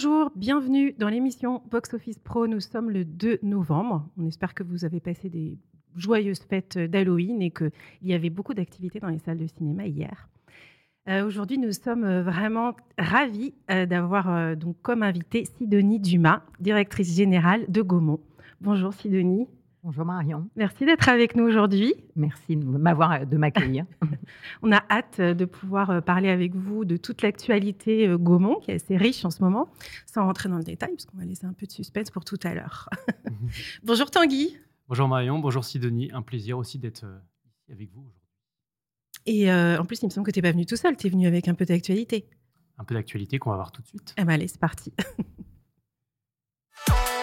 Bonjour, bienvenue dans l'émission Box Office Pro. Nous sommes le 2 novembre. On espère que vous avez passé des joyeuses fêtes d'Halloween et qu'il y avait beaucoup d'activités dans les salles de cinéma hier. Euh, aujourd'hui, nous sommes euh, vraiment ravis euh, d'avoir donc comme invité Sidonie Dumas, directrice générale de Gaumont. Bonjour Sidonie. Bonjour Marion. Merci d'être avec nous aujourd'hui. Merci de m'avoir de m'accueillir. On a hâte de pouvoir parler avec vous de toute l'actualité Gaumont, qui est assez riche en ce moment, sans rentrer dans le détail, parce qu'on va laisser un peu de suspense pour tout à l'heure. Bonjour Tanguy. Bonjour Marion, bonjour Sidonie. Un plaisir aussi d'être ici avec vous aujourd'hui. Et en plus, il me semble que tu n'es pas venu tout seul, tu es venu avec un peu d'actualité. Un peu d'actualité qu'on va voir tout de suite. Eh ben allez, c'est parti.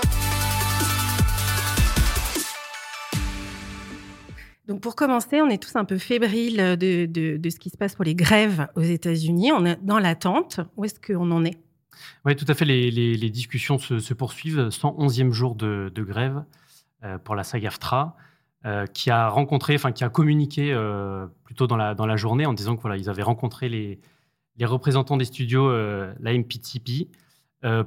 Donc pour commencer, on est tous un peu fébriles de, de, ce qui se passe pour les grèves aux États-Unis. On est dans l'attente. Où est-ce qu'on en est? Oui, tout à fait. Les, les, discussions se, se, poursuivent. 111e jour de, de grève euh, pour la SAG-AFTRA, euh, qui a rencontré, enfin qui a communiqué euh, plutôt dans la, dans la journée en disant que voilà, ils avaient rencontré les, les représentants des studios, la MPTP,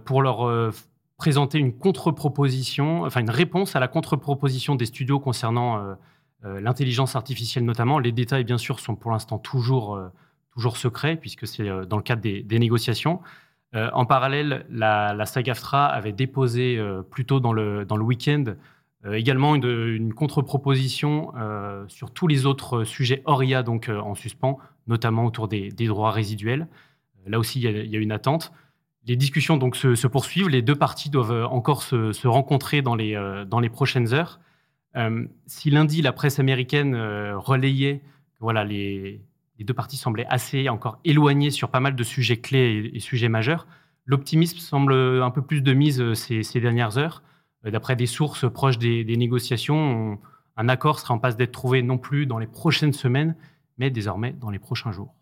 pour leur présenter une contre-proposition, enfin une réponse à la contre-proposition des studios concernant euh, l'intelligence artificielle notamment. Les détails, bien sûr, sont pour l'instant toujours, euh, toujours secrets, puisque c'est euh, dans le cadre des, négociations. en parallèle, la, la SAG-AFTRA avait déposé plus tôt dans le, dans le week-end également une, contre-proposition sur tous les autres sujets ORIA donc en suspens, notamment autour des, droits résiduels. là aussi, il y, a, une attente. Les discussions donc se, poursuivent. Les deux parties doivent encore se, se rencontrer dans les, dans les prochaines heures. Euh, si lundi, la presse américaine euh, relayait que voilà, les, deux parties semblaient assez encore éloignées sur pas mal de sujets clés et, sujets majeurs, l'optimisme semble un peu plus de mise euh, ces, dernières heures. D'après des sources proches des, négociations, un accord sera en passe d'être trouvé non plus dans les prochaines semaines, mais désormais dans les prochains jours.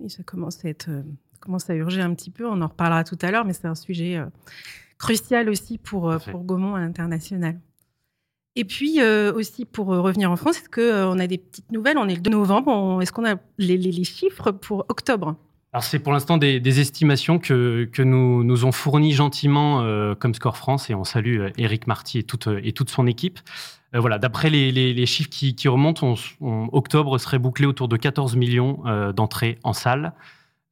Oui, ça commence à, être, commence à urger un petit peu, on en reparlera tout à l'heure, mais c'est un sujet crucial aussi pour, pour Gaumont à l'international. Et puis euh, aussi pour euh, revenir en France, est-ce qu'on euh, a des petites nouvelles? On est le 2 novembre. Est-ce qu'on a les, chiffres pour octobre? Alors c'est pour l'instant des, estimations que, nous nous ont fournies gentiment comme Score France et on salue Eric Marty et toute, et toute son équipe. voilà, d'après les, chiffres qui, remontent, octobre serait bouclé autour de 14 millions d'entrées en salle.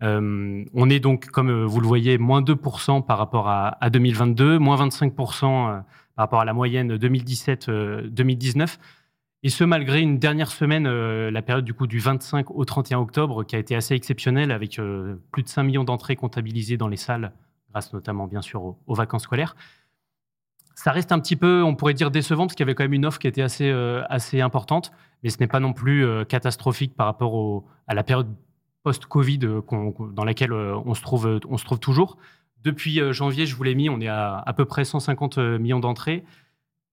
on est donc, comme vous le voyez, moins 2% par rapport à 2022, moins 25% par rapport à la moyenne 2017-2019. Euh, et ce, malgré une dernière semaine, euh, la période du coup du 25 au 31 octobre, qui a été assez exceptionnelle, avec euh, plus de 5 millions d'entrées comptabilisées dans les salles, grâce notamment bien sûr aux, vacances scolaires. Ça reste un petit peu, on pourrait dire, décevant, parce qu'il y avait quand même une offre qui était assez, importante, mais ce n'est pas non plus catastrophique par rapport à la période post-Covid dans laquelle on se trouve toujours. Depuis euh, janvier, je vous l'ai mis, on est à à peu près 150 euh, millions d'entrées.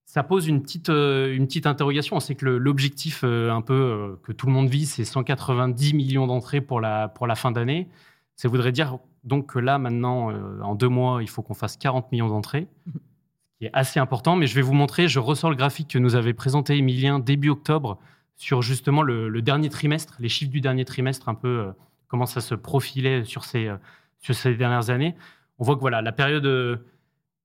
Ça pose une petite, euh, une petite interrogation. On sait que l'objectif un peu que tout le monde vise, c'est 190 millions d'entrées pour la, pour la fin d'année. Ça voudrait dire donc que là, maintenant, en deux mois, il faut qu'on fasse 40 millions d'entrées, ce qui est assez important. Mais je vais vous montrer, je ressors le graphique que nous avait présenté Emilien début octobre sur justement le, dernier trimestre, les chiffres du dernier trimestre, un peu comment ça se profilait sur ces, sur ces dernières années on voit que voilà, la période, euh,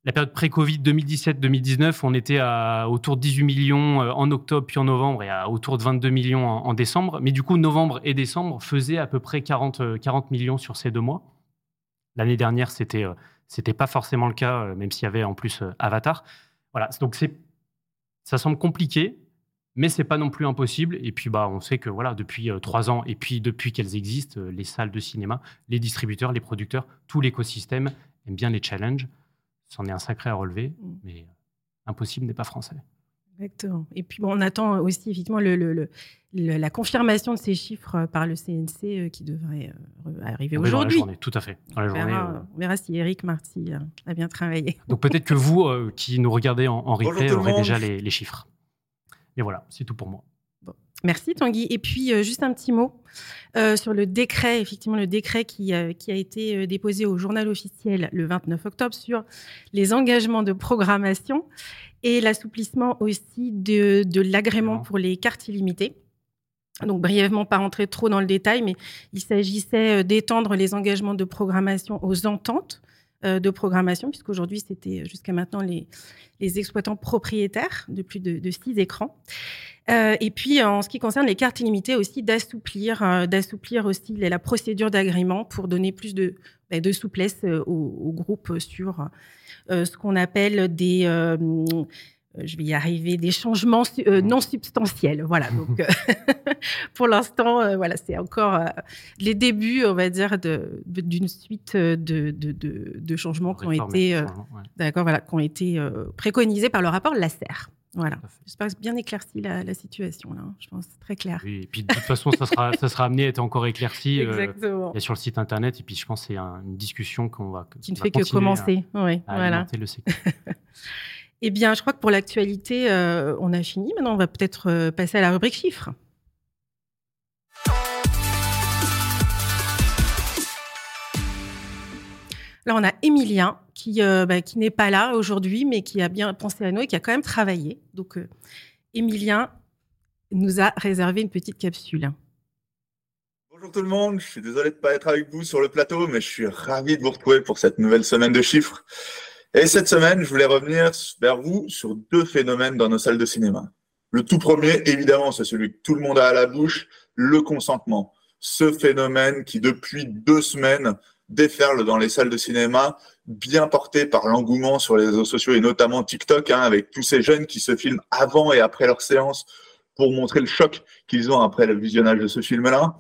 la période pré-Covid 2017-2019, on était à autour de 18 millions euh, en octobre puis en novembre et à autour de 22 millions en, décembre. Mais du coup, novembre et décembre faisaient à peu près 40, 40 euh, millions sur ces deux mois. L'année dernière, c'était c'était pas forcément le cas, même s'il y avait en plus Avatar. Voilà, donc c'est ça semble compliqué, mais c'est pas non plus impossible. Et puis, bah, on sait que voilà, depuis trois ans, et puis depuis qu'elles existent, les salles de cinéma, les distributeurs, les producteurs, tout l'écosystème aime bien les challenges. C'en est un sacré à relever, mm. mais impossible n'est pas français. Exactement. Et puis, bon, on attend aussi effectivement le, la confirmation de ces chiffres par le CNC qui devrait arriver aujourd'hui. Tout à fait. on, verra, si Eric Marty a bien travaillé. Donc peut-être que vous, qui nous regardez en, replay, aurez déjà les, les chiffres. Et voilà, c'est tout pour moi. Merci Tanguy. Et puis euh, juste un petit mot euh, sur le décret, effectivement le décret qui, euh, qui a été déposé au journal officiel le 29 octobre sur les engagements de programmation et l'assouplissement aussi de, de l'agrément pour les cartes illimitées. Donc brièvement, pas rentrer trop dans le détail, mais il s'agissait d'étendre les engagements de programmation aux ententes de programmation, puisqu'aujourd'hui, c'était jusqu'à maintenant les, les exploitants propriétaires de plus de, six écrans. Euh, et puis, en ce qui concerne les cartes illimitées aussi, d'assouplir, euh, d'assouplir aussi la procédure d'agrément pour donner plus de, bah, de souplesse euh, au, au, groupe sur ce qu'on appelle des je vais y arriver, des changements non substantiels. Voilà. Donc, pour l'instant, voilà, c'est encore les débuts, on va dire, d'une suite de, de, de, changements qui ont été, d'accord, voilà, qui ont été préconisés par le rapport LACER. Voilà. J'espère bien éclairci la, situation là. Hein. Je pense c'est très clair. Oui, et puis de toute façon, ça sera, ça sera amené à être encore éclairci euh, sur le site internet. Et puis je pense que c'est une discussion qu'on va. Qui ne fait que commencer. À, oui, voilà. le eh bien, je crois que pour l'actualité, euh, on a fini. Maintenant, on va peut-être euh, passer à la rubrique chiffres. Là, on a Emilien qui, euh, bah, qui n'est pas là aujourd'hui, mais qui a bien pensé à nous et qui a quand même travaillé. Donc, euh, Emilien nous a réservé une petite capsule. Bonjour tout le monde, je suis désolé de ne pas être avec vous sur le plateau, mais je suis ravi de vous retrouver pour cette nouvelle semaine de chiffres. Et cette semaine, je voulais revenir vers vous sur deux phénomènes dans nos salles de cinéma. Le tout premier, évidemment, c'est celui que tout le monde a à la bouche, le consentement. Ce phénomène qui, depuis deux semaines, déferle dans les salles de cinéma, bien porté par l'engouement sur les réseaux sociaux et notamment TikTok, hein, avec tous ces jeunes qui se filment avant et après leur séance pour montrer le choc qu'ils ont après le visionnage de ce film-là.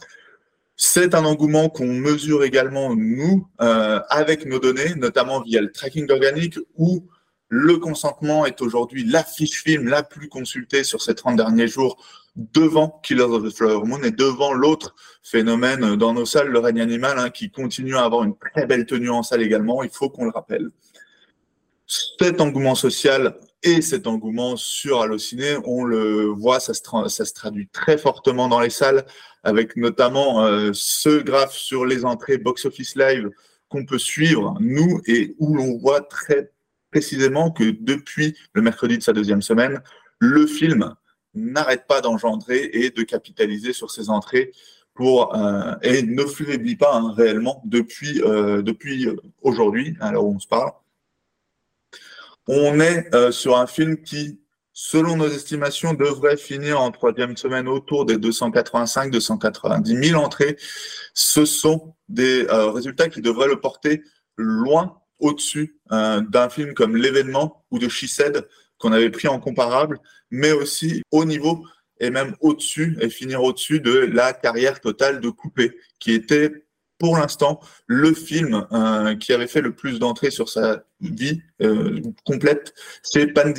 C'est un engouement qu'on mesure également, nous, euh, avec nos données, notamment via le tracking organique, où le consentement est aujourd'hui la fiche film la plus consultée sur ces 30 derniers jours devant Killers of the Flower Moon et devant l'autre phénomène dans nos salles, le règne animal, hein, qui continue à avoir une très belle tenue en salle également, il faut qu'on le rappelle. Cet engouement social et cet engouement sur Allociné, on le voit, ça se, traduit très fortement dans les salles, avec notamment euh, ce graphe sur les entrées box-office live qu'on peut suivre, nous, et où l'on voit très précisément que depuis le mercredi de sa deuxième semaine, le film n'arrête pas d'engendrer et de capitaliser sur ses entrées pour euh, et ne faiblit pas hein, réellement depuis euh, depuis aujourd'hui, où on se parle. On est euh, sur un film qui, selon nos estimations, devrait finir en troisième semaine autour des 285-290 000 entrées. Ce sont des résultats qui devraient le porter loin au-dessus d'un film comme L'événement ou de She qu'on avait pris en comparable, mais aussi au niveau et même au-dessus et finir au-dessus de la carrière totale de Coupé, qui était pour l'instant le film euh, qui avait fait le plus d'entrées sur sa vie euh, complète chez Pan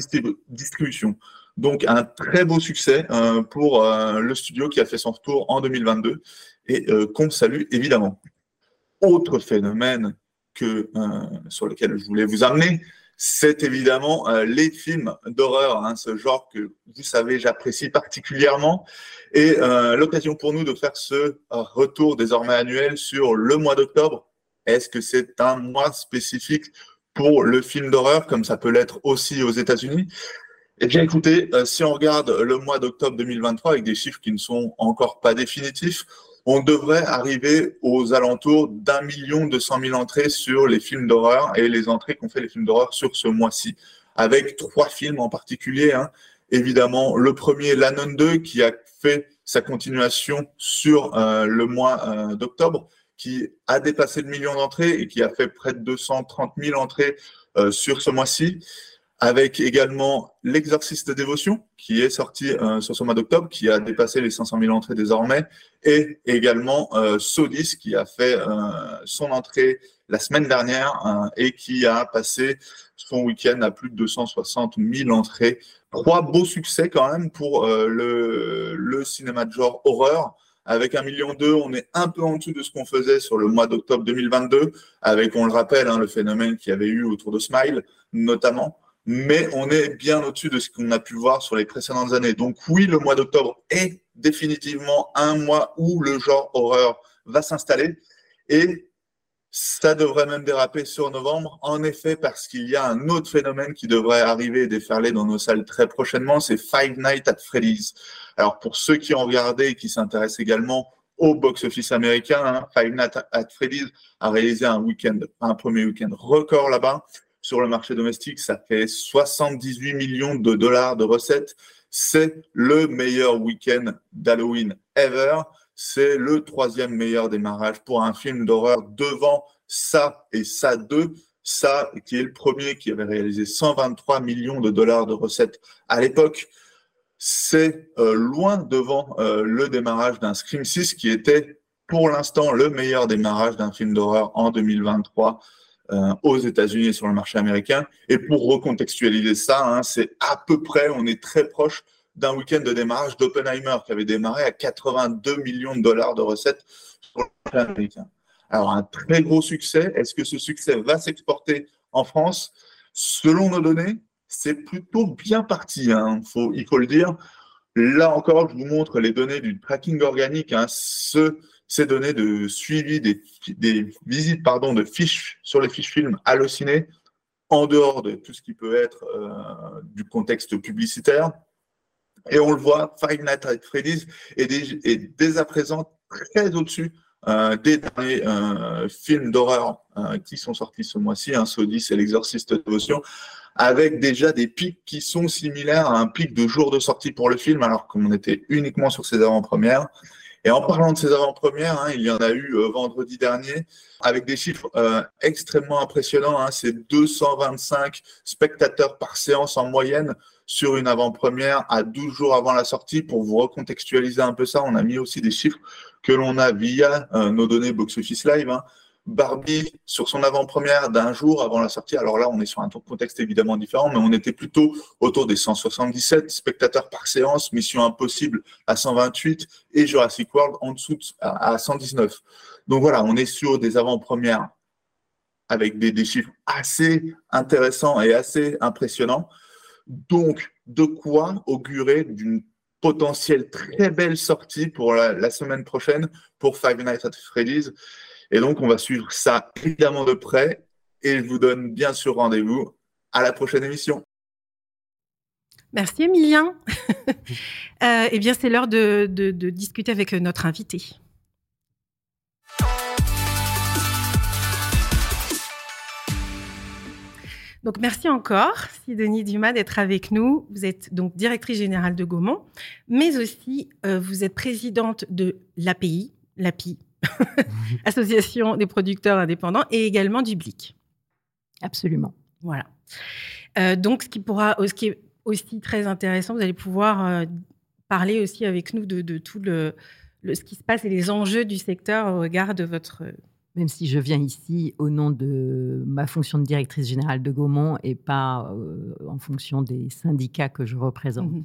Distribution. Donc un très beau succès euh, pour le studio qui a fait son retour en 2022 et qu'on salue évidemment. Autre phénomène que, sur lequel je voulais vous amener, c'est évidemment euh, les films d'horreur, hein, ce genre que vous savez j'apprécie particulièrement, et euh, l'occasion pour nous de faire ce euh, retour désormais annuel sur le mois d'octobre. Est-ce que c'est un mois spécifique pour le film d'horreur, comme ça peut l'être aussi aux États-Unis? Eh bien, écoutez, si on regarde le mois d'octobre 2023 avec des chiffres qui ne sont encore pas définitifs, on devrait arriver aux alentours d'un million deux cent mille entrées sur les films d'horreur et les entrées qu'ont fait les films d'horreur sur ce mois-ci, avec trois films en particulier. Hein. Évidemment, le premier, L'Anon 2, qui a fait sa continuation sur euh, le mois euh, d'octobre, qui a dépassé le million d'entrées et qui a fait près de 230 000 entrées euh, sur ce mois-ci avec également l'exorciste de dévotion qui est sorti euh, sur ce mois d'octobre, qui a dépassé les 500 000 entrées désormais, et également euh, Sodis qui a fait euh, son entrée la semaine dernière euh, et qui a passé son week-end à plus de 260 000 entrées. Trois beaux succès quand même pour le, le cinéma de genre horreur. Avec un million deux, on est un peu en dessous de ce qu'on faisait sur le mois d'octobre 2022, avec, on le rappelle, hein, le phénomène qu'il y avait eu autour de Smile, notamment mais on est bien au-dessus de ce qu'on a pu voir sur les précédentes années. Donc oui, le mois d'octobre est définitivement un mois où le genre horreur va s'installer et ça devrait même déraper sur novembre, en effet, parce qu'il y a un autre phénomène qui devrait arriver et déferler dans nos salles très prochainement, c'est Five Nights at Freddy's. Alors pour ceux qui ont regardé et qui s'intéressent également au box-office américain. Hein. Five Nights at Freddy's a réalisé un week-end, un premier week-end record là-bas. Sur le marché domestique, ça fait 78 millions de dollars de recettes. C'est le meilleur week-end d'Halloween ever. C'est le troisième meilleur démarrage pour un film d'horreur devant ça et ça 2. Ça, qui est le premier qui avait réalisé 123 millions de dollars de recettes à l'époque c'est euh, loin devant euh, le démarrage d'un Scream 6 qui était pour l'instant le meilleur démarrage d'un film d'horreur en 2023 euh, aux États-Unis et sur le marché américain. Et pour recontextualiser ça, hein, c'est à peu près, on est très proche d'un week-end de démarrage d'Oppenheimer qui avait démarré à 82 millions de dollars de recettes sur le marché américain. Alors un très gros succès. Est-ce que ce succès va s'exporter en France? Selon nos données, c'est plutôt bien parti, hein, faut, il faut le dire. Là encore, je vous montre les données du tracking organique, hein, ces données de suivi des, visites pardon, de fiches sur les fiches films hallucinées, en dehors de tout ce qui peut être euh, du contexte publicitaire. Et on le voit, Five Nights at Freddy's est, dès à présent très au-dessus euh, des derniers euh, films d'horreur qui sont sortis ce mois-ci, hein, Sodis et l'exorciste de dévotion, avec déjà des pics qui sont similaires à un pic de jour de sortie pour le film, alors qu'on était uniquement sur ses avant-premières. Et en parlant de ces avant-premières, hein, il y en a eu euh, vendredi dernier, avec des chiffres euh, extrêmement impressionnants. Hein, C'est 225 spectateurs par séance en moyenne sur une avant-première à 12 jours avant la sortie. Pour vous recontextualiser un peu ça, on a mis aussi des chiffres que l'on a via euh, nos données Box Office Live. Hein. Barbie sur son avant-première d'un jour avant la sortie. Alors là, on est sur un contexte évidemment différent, mais on était plutôt autour des 177 spectateurs par séance, Mission Impossible à 128 et Jurassic World en dessous à 119. Donc voilà, on est sur des avant-premières avec des, chiffres assez intéressants et assez impressionnants. Donc, de quoi augurer d'une potentielle très belle sortie pour la, semaine prochaine pour Five Nights at Freddy's? Et donc, on va suivre ça évidemment de près. Et je vous donne bien sûr rendez-vous à la prochaine émission. Merci Emilien. euh, eh bien, c'est l'heure de, discuter avec notre invité. Donc, merci encore, Sidonie Dumas, d'être avec nous. Vous êtes donc directrice générale de Gaumont, mais aussi euh, vous êtes présidente de l'API, l'API, Association des producteurs indépendants, et également du BLIC. Absolument. Voilà. Euh, donc, ce qui, pourra, ce qui est aussi très intéressant, vous allez pouvoir euh, parler aussi avec nous de, tout le, ce qui se passe et les enjeux du secteur au regard de votre... Même si je viens ici au nom de ma fonction de directrice générale de Gaumont et pas euh, en fonction des syndicats que je représente. Mhm.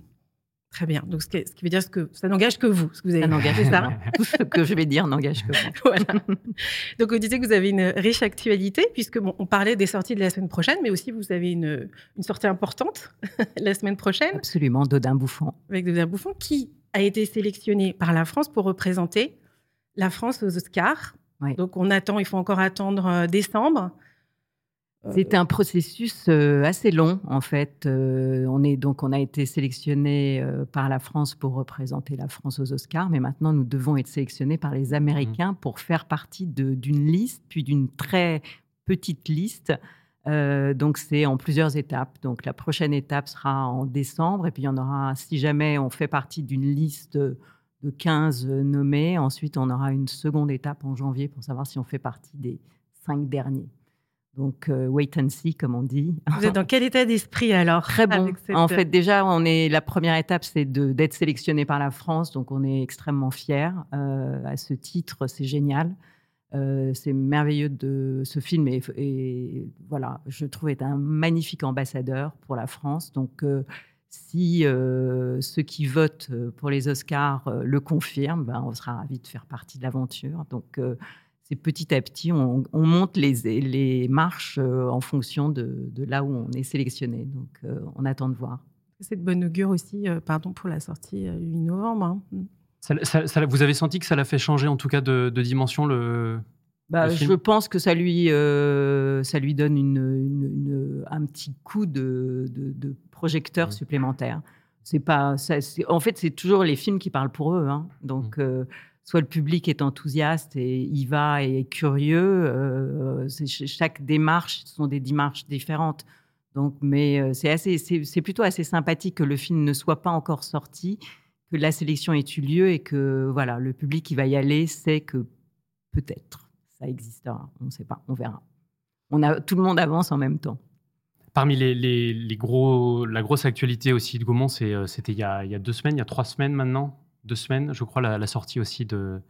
Très bien. Donc, ce qui, veut dire que ça n'engage que vous. Ce que vous avez ça. Tout ce que je vais dire n'engage que vous. voilà. Donc, vous disiez que vous avez une riche actualité, puisque bon, on parlait des sorties de la semaine prochaine, mais aussi vous avez une, une sortie importante la semaine prochaine. Absolument, Dodin Bouffon. Avec Dodin Bouffon, qui a été sélectionné par la France pour représenter la France aux Oscars. Donc, on attend, il faut encore attendre euh, décembre. C'était un processus euh, assez long, en fait. Euh, on, est, donc, on a été sélectionné euh, par la France pour représenter la France aux Oscars, mais maintenant nous devons être sélectionnés par les Américains mmh. pour faire partie d'une liste, puis d'une très petite liste. donc c'est en plusieurs étapes. Donc la prochaine étape sera en décembre, et puis il y en aura, si jamais on fait partie d'une liste de 15 nommés, ensuite on aura une seconde étape en janvier pour savoir si on fait partie des cinq derniers. Donc, euh, wait and see, comme on dit. Vous êtes dans quel état d'esprit alors Très bon. En fait, déjà, on est la première étape, c'est d'être sélectionné par la France, donc on est extrêmement fiers euh, à ce titre. C'est génial. Euh, c'est merveilleux de ce film et, et, voilà, je trouve est un magnifique ambassadeur pour la France. Donc, si ceux qui votent pour les Oscars le confirment, ben, on sera ravis de faire partie de l'aventure. Donc petit à petit, on, monte les, les marches euh, en fonction de, là où on est sélectionné. Donc, euh, on attend de voir. C'est de bonne augure aussi, euh, pardon pour la sortie 8 novembre. Hein. Mm. vous avez senti que ça l'a fait changer en tout cas de, dimension le, bah, Je pense que ça lui, ça lui donne une, un petit coup de, de projecteur supplémentaire. C'est pas, ça, en fait, c'est toujours les films qui parlent pour eux. Hein. Donc, mmh. Soit le public est enthousiaste et y va et est curieux. chaque démarche ce sont des démarches différentes. Donc, mais c'est assez, c'est plutôt assez sympathique que le film ne soit pas encore sorti, que la sélection ait eu lieu et que voilà, le public qui va y aller sait que peut-être ça existera. On ne sait pas, on verra. On a, tout le monde avance en même temps. Parmi les, les, gros, la grosse actualité aussi de Gaumont, c'était il, y a deux semaines, il y a trois semaines maintenant, deux semaines, je crois, la sortie aussi de,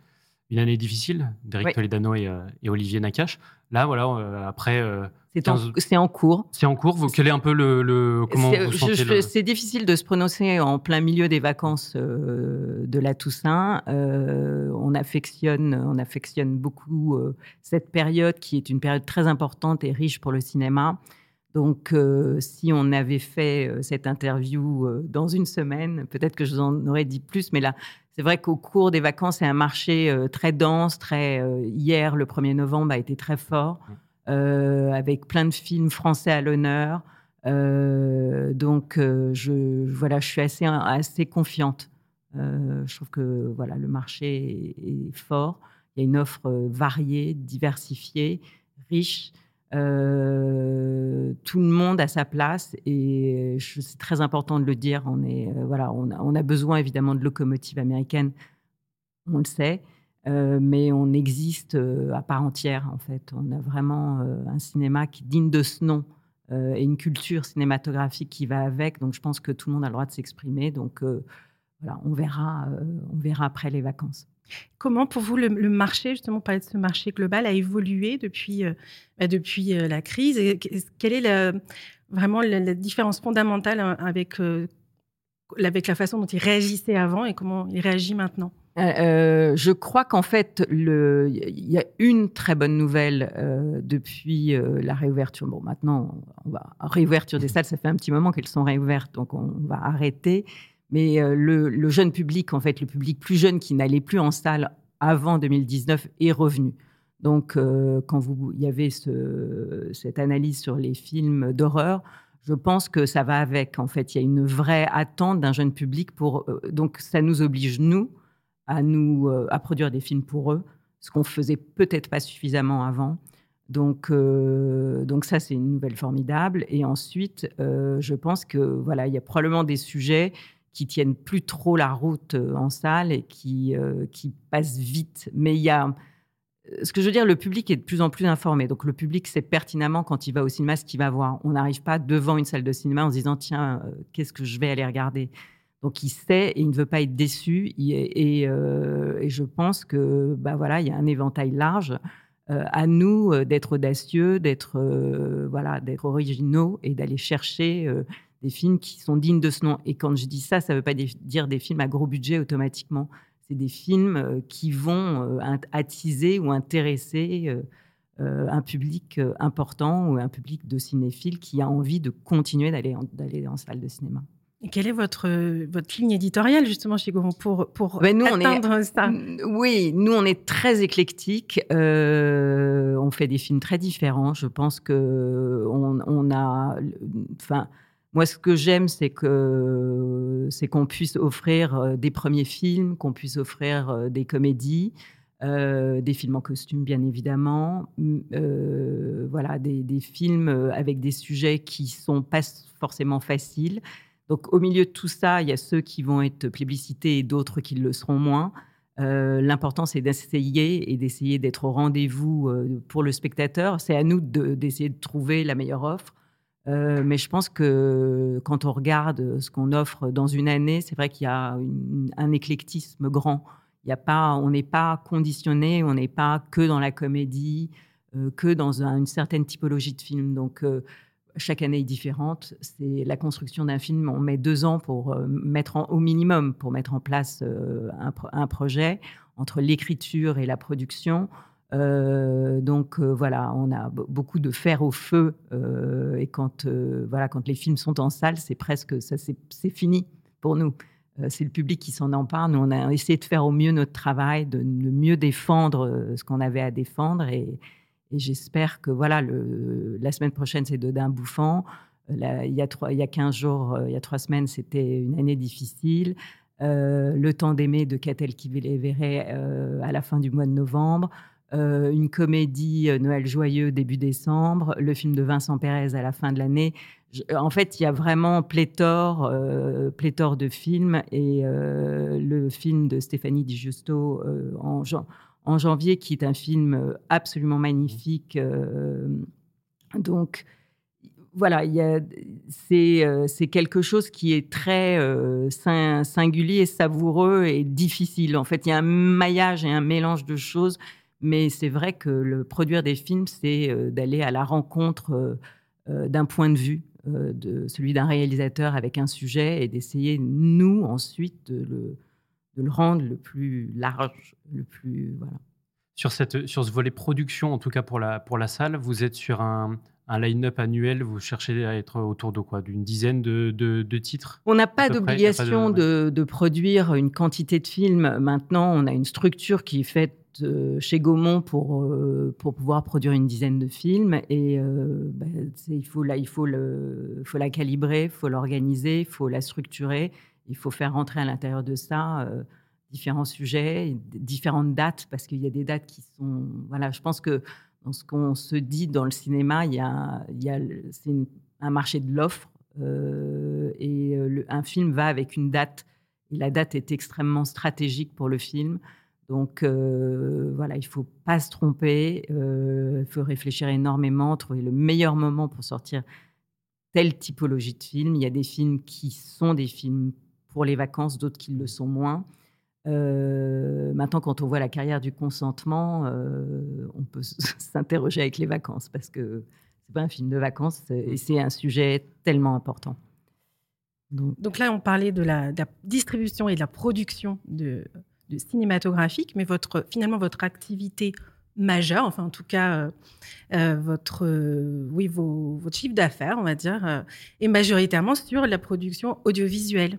une année difficile d'Eric Toledano et, euh, et, Olivier Nakache. Là, voilà, euh, après. Euh, c'est en, cours. C'est en cours. Vous, quel est un peu le. comment vous C'est difficile de se prononcer en plein milieu des vacances de la Toussaint. on, affectionne, on affectionne beaucoup cette période qui est une période très importante et riche pour le cinéma. Donc, si on avait fait cette interview dans une semaine, peut-être que je vous en aurais dit plus, mais là, c'est vrai qu'au cours des vacances, c'est un marché euh, très dense. Très, euh, hier, le 1er novembre, a été très fort, euh, avec plein de films français à l'honneur. donc, je, voilà, je suis assez, assez confiante. je trouve que voilà, le marché est fort. Il y a une offre variée, diversifiée, riche. Euh, tout le monde a sa place et c'est très important de le dire. On, est, euh, voilà, on a, besoin évidemment de locomotives américaines, on le sait, euh, mais on existe à part entière en fait. On a vraiment un cinéma qui digne de ce nom et une culture cinématographique qui va avec. Donc je pense que tout le monde a le droit de s'exprimer. Donc voilà, on verra, on verra après les vacances. Comment, pour vous, le, marché, justement, parler de ce marché global, a évolué depuis, euh, bah, depuis euh, la crise Quelle est vraiment la, différence fondamentale hein, avec, euh, avec la façon dont il réagissait avant et comment il réagit maintenant? Je crois qu'en fait, il y a une très bonne nouvelle depuis la réouverture. Bon, maintenant, on réouverture des salles, ça fait un petit moment qu'elles sont réouvertes, donc on va arrêter. Mais euh, le, jeune public, en fait, le public plus jeune qui n'allait plus en salle avant 2019 est revenu. Donc, euh, quand vous, il y avait cette analyse sur les films d'horreur, je pense que ça va avec. En fait, il y a une vraie attente d'un jeune public pour. Euh, donc, ça nous oblige nous à nous à produire des films pour eux, ce qu'on faisait peut-être pas suffisamment avant. Donc, donc ça, c'est une nouvelle formidable. Et ensuite, je pense que voilà, il y a probablement des sujets qui tiennent plus trop la route euh, en salle et qui, euh, qui passent vite. Mais il y a. Euh, ce que je veux dire, le public est de plus en plus informé. Donc, le public sait pertinemment quand il va au cinéma ce qu'il va voir. On n'arrive pas devant une salle de cinéma en se disant tiens, qu'est-ce que je vais aller regarder? Donc il sait et il ne veut pas être déçu. Et, je pense que bah voilà, il y a un éventail large. à nous d'être audacieux, d'être voilà, d'être originaux et d'aller chercher des films qui sont dignes de ce nom. Et quand je dis ça, ça ne veut pas dire des films à gros budget automatiquement. C'est des films euh, qui vont euh, attiser ou intéresser euh, un public important ou un public de cinéphiles qui a envie de continuer d'aller en, d'aller en salle de cinéma. Et quelle est votre, votre ligne éditoriale justement chez Gaumont pour, pour ben nous, atteindre on est, ça? Oui, nous on est très éclectique. on fait des films très différents. Je pense que on, on a, enfin, moi, ce que j'aime, c'est que c'est qu'on puisse offrir euh, des premiers films, qu'on puisse offrir euh, des comédies, euh, des films en costume, bien évidemment, voilà, des, des, films avec des sujets qui sont pas forcément faciles. Donc, au milieu de tout ça, il y a ceux qui vont être plébiscités et d'autres qui le seront moins. L'important, c'est d'essayer et d'essayer d'être au rendez-vous pour le spectateur. C'est à nous d'essayer de trouver la meilleure offre. Euh, mais je pense que quand on regarde ce qu'on offre dans une année, c'est vrai qu'il y a un éclectisme grand. Il y a pas, on n'est pas conditionné, on n'est pas que dans la comédie, euh, que dans une certaine typologie de film. Donc euh, chaque année est différente. C'est la construction d'un film. On met deux ans pour mettre au minimum pour mettre en place un, projet entre l'écriture et la production. Euh, donc euh, voilà, on a beaucoup de fer au feu euh, et quand voilà, quand les films sont en salle, c'est presque ça, c'est fini pour nous. c'est le public qui s'en empare. Nous, on a essayé de faire au mieux notre travail, de, mieux défendre ce qu'on avait à défendre et, j'espère que voilà, la semaine prochaine, c'est Dodin Bouffant. il, y a trois, il y a 15 jours, il y a trois semaines, c'était une année difficile. Le temps d'aimer de Catel qui verrait à la fin du mois de novembre, une comédie Noël joyeux début décembre, le film de Vincent Pérez à la fin de l'année. En fait, il y a vraiment pléthore, pléthore de films et le film de Stéphanie Di Giusto en, janvier, qui est un film absolument magnifique. donc, voilà, c'est quelque chose qui est très singulier, savoureux et difficile. En fait, il y a un maillage et un mélange de choses mais c'est vrai que le produire des films, c'est euh, d'aller à la rencontre euh, euh, d'un point de vue, de celui d'un réalisateur avec un sujet, et d'essayer, nous, ensuite, de le, de le, rendre le plus large, le plus... Voilà. Sur, cette, sur ce volet production, en tout cas pour la, pour la salle, vous êtes sur un, un line-up annuel, vous cherchez à être autour de quoi? D'une dizaine de, de, titres On n'a pas d'obligation de, de, produire une quantité de films. Maintenant, on a une structure qui est faite euh, chez Gaumont pour, euh, pour pouvoir produire une dizaine de films. Et euh, bah, il, faut la, il faut, le, faut la calibrer, il faut l'organiser, il faut la structurer. Il faut faire rentrer à l'intérieur de ça différents sujets, différentes dates, parce qu'il y a des dates qui sont... Voilà, je pense que dans ce qu'on se dit dans le cinéma, il y a, c'est un marché de l'offre. et un film va avec une date. Et la date est extrêmement stratégique pour le film. Donc euh, voilà, il faut pas se tromper, euh, il faut réfléchir énormément, trouver le meilleur moment pour sortir telle typologie de film. Il y a des films qui sont des films pour les vacances, d'autres qui le sont moins. Euh, maintenant, quand on voit la carrière du consentement, on peut s'interroger avec les vacances parce que c'est pas un film de vacances et c'est un sujet tellement important. Donc là, on parlait de la, distribution et de la production de, cinématographique, mais finalement votre activité majeure, enfin en tout cas euh, euh, votre, euh, oui, votre chiffre d'affaires, on va dire, est majoritairement sur la production audiovisuelle.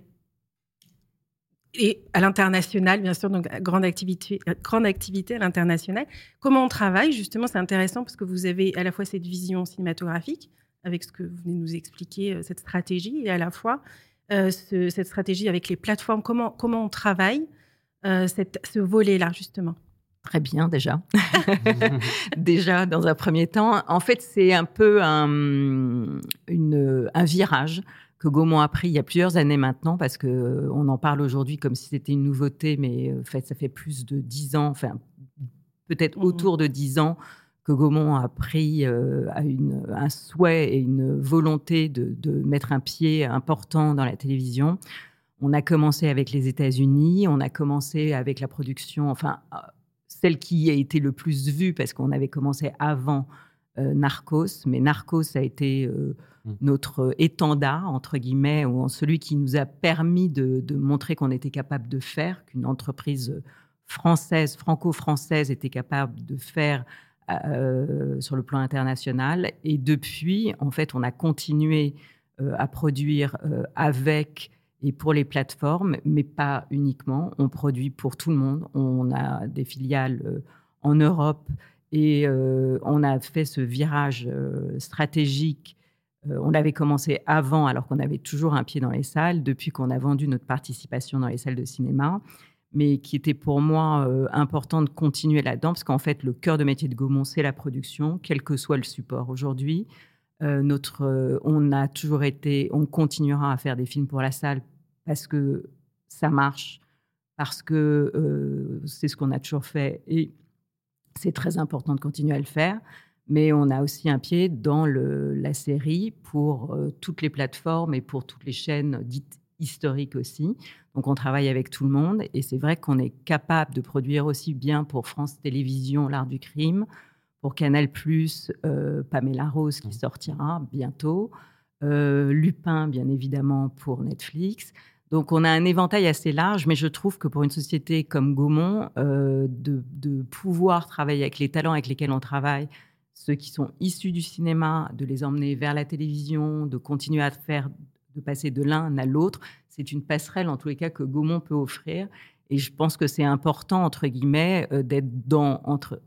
Et à l'international, bien sûr, donc grande activité, grande activité à l'international. Comment on travaille Justement, c'est intéressant parce que vous avez à la fois cette vision cinématographique, avec ce que vous venez de nous expliquer, cette stratégie, et à la fois cette stratégie avec les plateformes. Comment, comment on travaille euh, ce volet-là, justement? Très bien, déjà. déjà, dans un premier temps. En fait, c'est un peu un virage que Gaumont a pris il y a plusieurs années maintenant, parce qu'on euh, en parle aujourd'hui comme si c'était une nouveauté, mais euh, en fait, ça fait plus de dix ans, enfin, peut-être mmh autour de dix ans, que Gaumont a pris une, un souhait et une volonté de, de, mettre un pied important dans la télévision. On a commencé avec les États-Unis, on a commencé avec la production, enfin, euh, celle qui a été le plus vue parce qu'on avait commencé avant euh, Narcos, mais Narcos a été euh, mmh. notre étendard, entre guillemets, ou celui qui nous a permis de, montrer qu'on était capable de faire, qu'une entreprise française, franco-française était capable de faire sur le plan international. Et depuis, en fait, on a continué à produire avec et pour les plateformes, mais pas uniquement. On produit pour tout le monde. On a des filiales euh, en Europe et euh, on a fait ce virage euh, stratégique. on avait commencé avant, alors qu'on avait toujours un pied dans les salles, depuis qu'on a vendu notre participation dans les salles de cinéma, mais qui était pour moi important de continuer là-dedans, parce qu'en fait, le cœur de métier de Gaumont, c'est la production, quel que soit le support. Aujourd'hui, notre, on a toujours été, on continuera à faire des films pour la salle parce que ça marche, parce que euh, c'est ce qu'on a toujours fait et c'est très important de continuer à le faire. Mais on a aussi un pied dans le, la série pour euh, toutes les plateformes et pour toutes les chaînes dites historiques aussi. Donc on travaille avec tout le monde et c'est vrai qu'on est capable de produire aussi bien pour France Télévisions l'art du crime, pour Canal euh, Pamela Rose qui mmh. sortira bientôt, Lupin bien évidemment pour Netflix. Donc on a un éventail assez large, mais je trouve que pour une société comme Gaumont, euh, de, pouvoir travailler avec les talents avec lesquels on travaille, ceux qui sont issus du cinéma, de les emmener vers la télévision, de continuer à faire, de passer de l'un à l'autre, c'est une passerelle en tous les cas que Gaumont peut offrir. Et je pense que c'est important entre guillemets euh, d'être dans entre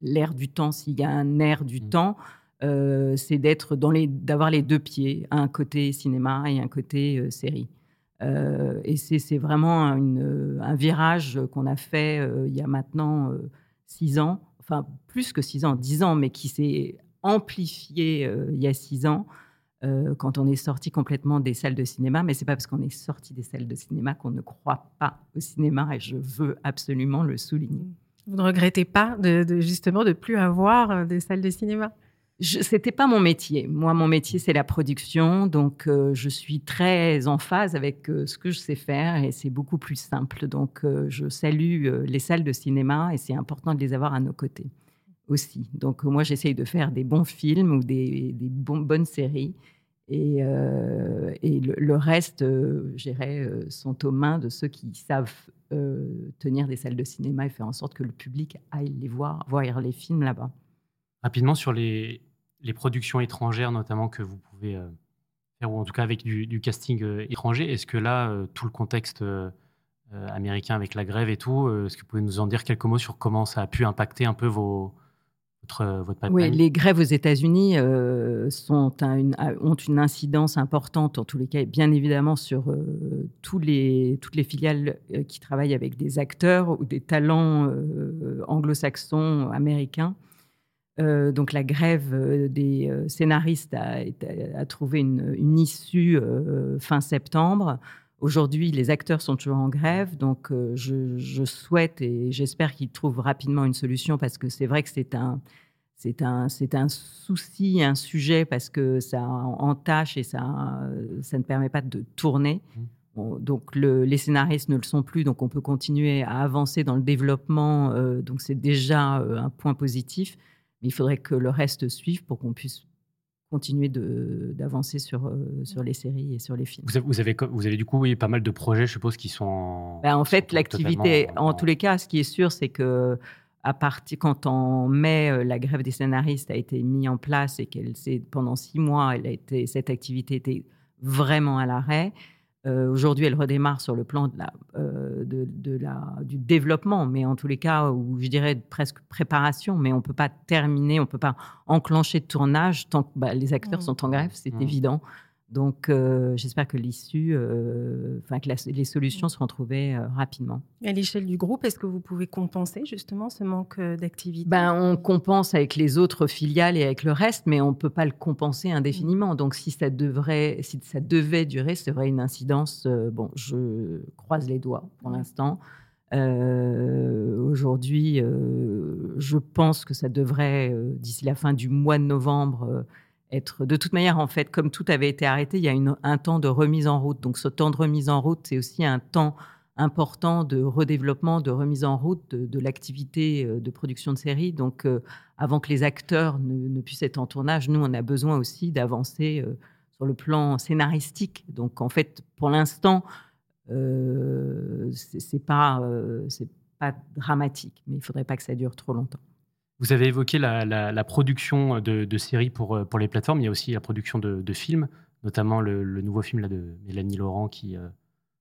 l'air du temps, s'il y a un air du mmh. temps. Euh, c'est d'être dans les, d'avoir les deux pieds, un côté cinéma et un côté série. Et c'est vraiment un virage qu'on a fait il y a maintenant six ans, enfin plus que six ans, dix ans, mais qui s'est amplifié il y a six ans. quand on est sorti complètement des salles de cinéma, mais c'est pas parce qu'on est sorti des salles de cinéma qu'on ne croit pas au cinéma, et je veux absolument le souligner. Vous ne regrettez pas justement de plus avoir des salles de cinéma? C'était pas mon métier. Moi, mon métier, c'est la production. Donc, euh, je suis très en phase avec euh, ce que je sais faire et c'est beaucoup plus simple. Donc, euh, je salue les salles de cinéma et c'est important de les avoir à nos côtés aussi. Donc, moi, j'essaye de faire des bons films ou des, bonnes séries. Et, et le, reste, j'irais, sont aux mains de ceux qui savent tenir des salles de cinéma et faire en sorte que le public aille les voir, voir les films là-bas. Rapidement sur les, les productions étrangères, notamment, que vous pouvez euh, faire, ou en tout cas avec du, casting euh, étranger, est-ce que là, euh, tout le contexte américain avec la grève et tout, est-ce que vous pouvez nous en dire quelques mots sur comment ça a pu impacter un peu vos, votre, votre Oui, les grèves aux États-Unis sont ont une incidence importante, en tous les cas, bien évidemment, sur tous les, toutes les filiales qui travaillent avec des acteurs ou des talents anglo-saxons, américains. Euh, donc la grève euh, des euh, scénaristes a, trouvé une, issue fin septembre. Aujourd'hui, les acteurs sont toujours en grève, donc je, souhaite et j'espère qu'ils trouvent rapidement une solution parce que c'est vrai que c'est un, c'est un, c'est un souci, un sujet parce que ça entache et ça, ça ne permet pas de tourner. Mmh. donc les scénaristes ne le sont plus, donc on peut continuer à avancer dans le développement. donc c'est déjà un point positif. Mais il faudrait que le reste suive pour qu'on puisse continuer d'avancer sur, euh, sur les séries et sur les films. Vous avez, vous avez, vous avez du coup oui, pas mal de projets, je suppose, qui sont en... Ben, en fait, l'activité, en, tous les cas, ce qui est sûr, c'est que à partir quand en mai, euh, la grève des scénaristes a été mise en place et qu'elle pendant six mois, elle a été, cette activité était vraiment à l'arrêt. Euh, aujourd'hui, elle redémarre sur le plan de la, euh, de, la, du développement, mais en tous les cas, où je dirais presque préparation, mais on ne peut pas terminer, on ne peut pas enclencher de tournage tant que bah, les acteurs mmh. sont en grève, c'est mmh. évident. Donc, euh, j'espère que l'issue, euh, que les solutions seront trouvées euh, rapidement. À l'échelle du groupe, est-ce que vous pouvez compenser justement ce manque d'activité? Ben, On compense avec les autres filiales et avec le reste, mais on ne peut pas le compenser indéfiniment. Donc, si ça, devrait, si ça devait durer, ce serait une incidence. bon, je croise les doigts pour l'instant. Aujourd'hui, je pense que ça devrait, d'ici la fin du mois de novembre, être. De toute manière, en fait, comme tout avait été arrêté, il y a une, un temps de remise en route. Donc, ce temps de remise en route, c'est aussi un temps important de redéveloppement, de remise en route de, l'activité euh, de production de séries. Donc, euh, avant que les acteurs ne, puissent être en tournage, nous, on a besoin aussi d'avancer euh, sur le plan scénaristique. Donc, en fait, pour l'instant, euh, c'est pas, pas dramatique, mais il faudrait pas que ça dure trop longtemps. Vous avez évoqué la, production de, séries pour, euh, pour les plateformes. Il y a aussi la production de, films, notamment le, nouveau film là, de Mélanie Laurent qui, euh,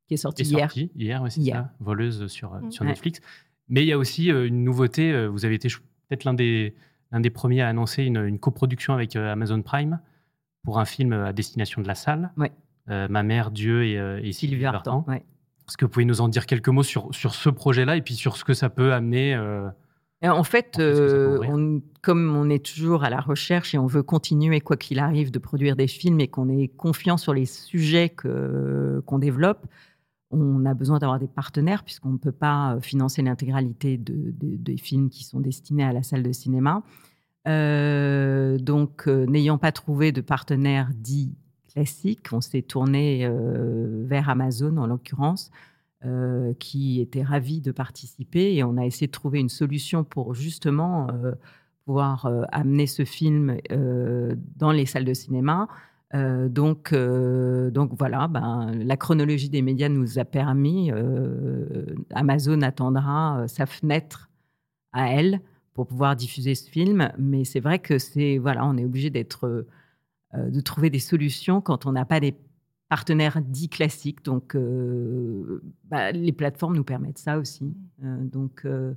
qui est sorti hier. hier, c'est ça, voleuse sur, euh, sur Netflix. Mais il y a aussi une nouveauté. Vous avez été peut-être l'un des, l'un des premiers à annoncer une, une, coproduction avec Amazon Prime pour un film à destination de la salle. Ouais. Ma mère, Dieu et, et Sylvie Vartan. Est-ce que vous pouvez nous en dire quelques mots sur, sur ce projet-là et puis sur ce que ça peut amener en fait, euh, comme on est toujours à la recherche et on veut continuer, quoi qu'il arrive, de produire des films et qu'on est confiant sur les sujets qu'on développe, on a besoin d'avoir des partenaires puisqu'on ne peut pas euh, financer l'intégralité des films qui sont destinés à la salle de cinéma. Euh, donc, n'ayant pas trouvé de partenaire dit classique, on s'est tourné vers Amazon en l'occurrence euh, qui était ravi de participer et on a essayé de trouver une solution pour justement euh, pouvoir euh, amener ce film dans les salles de cinéma. donc, donc voilà, ben, la chronologie des médias nous a permis, Amazon attendra sa fenêtre à elle pour pouvoir diffuser ce film, mais c'est vrai que c'est voilà, on est obligé d'être de trouver des solutions quand on n'a pas des partenaires dits classiques. Donc, euh, bah, les plateformes nous permettent ça aussi. Euh, donc, euh,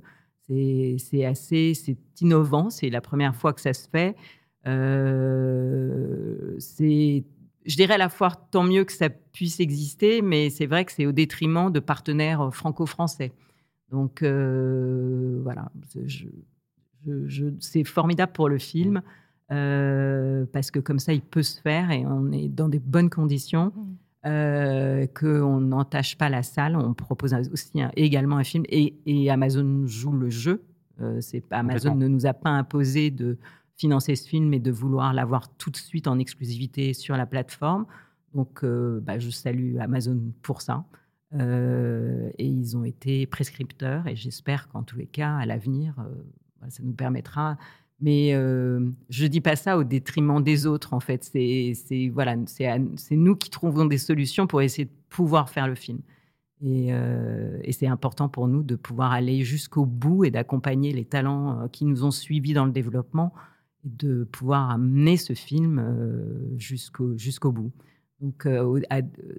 c'est assez, c'est innovant. C'est la première fois que ça se fait. c'est je dirais à la fois tant mieux que ça puisse exister, mais c'est vrai que c'est au détriment de partenaires franco-français. Donc voilà, c'est formidable pour le film. Parce que comme ça, il peut se faire et on est dans des bonnes conditions. Mmh euh, qu'on n'entache pas la salle. On propose aussi également un film et, Amazon joue le jeu. Euh, c'est Amazon ne nous a pas imposé de financer ce film et de vouloir l'avoir tout de suite en exclusivité sur la plateforme. Donc, euh, bah, je salue Amazon pour ça. Euh, et ils ont été prescripteurs et j'espère qu'en tous les cas, à l'avenir, ça nous permettra mais euh, je dis pas ça au détriment des autres, en fait. C'est voilà, c'est nous qui trouvons des solutions pour essayer de pouvoir faire le film. Et, euh, c'est important pour nous de pouvoir aller jusqu'au bout et d'accompagner les talents euh, qui nous ont suivis dans le développement et de pouvoir amener ce film euh, jusqu'au jusqu'au bout. Donc,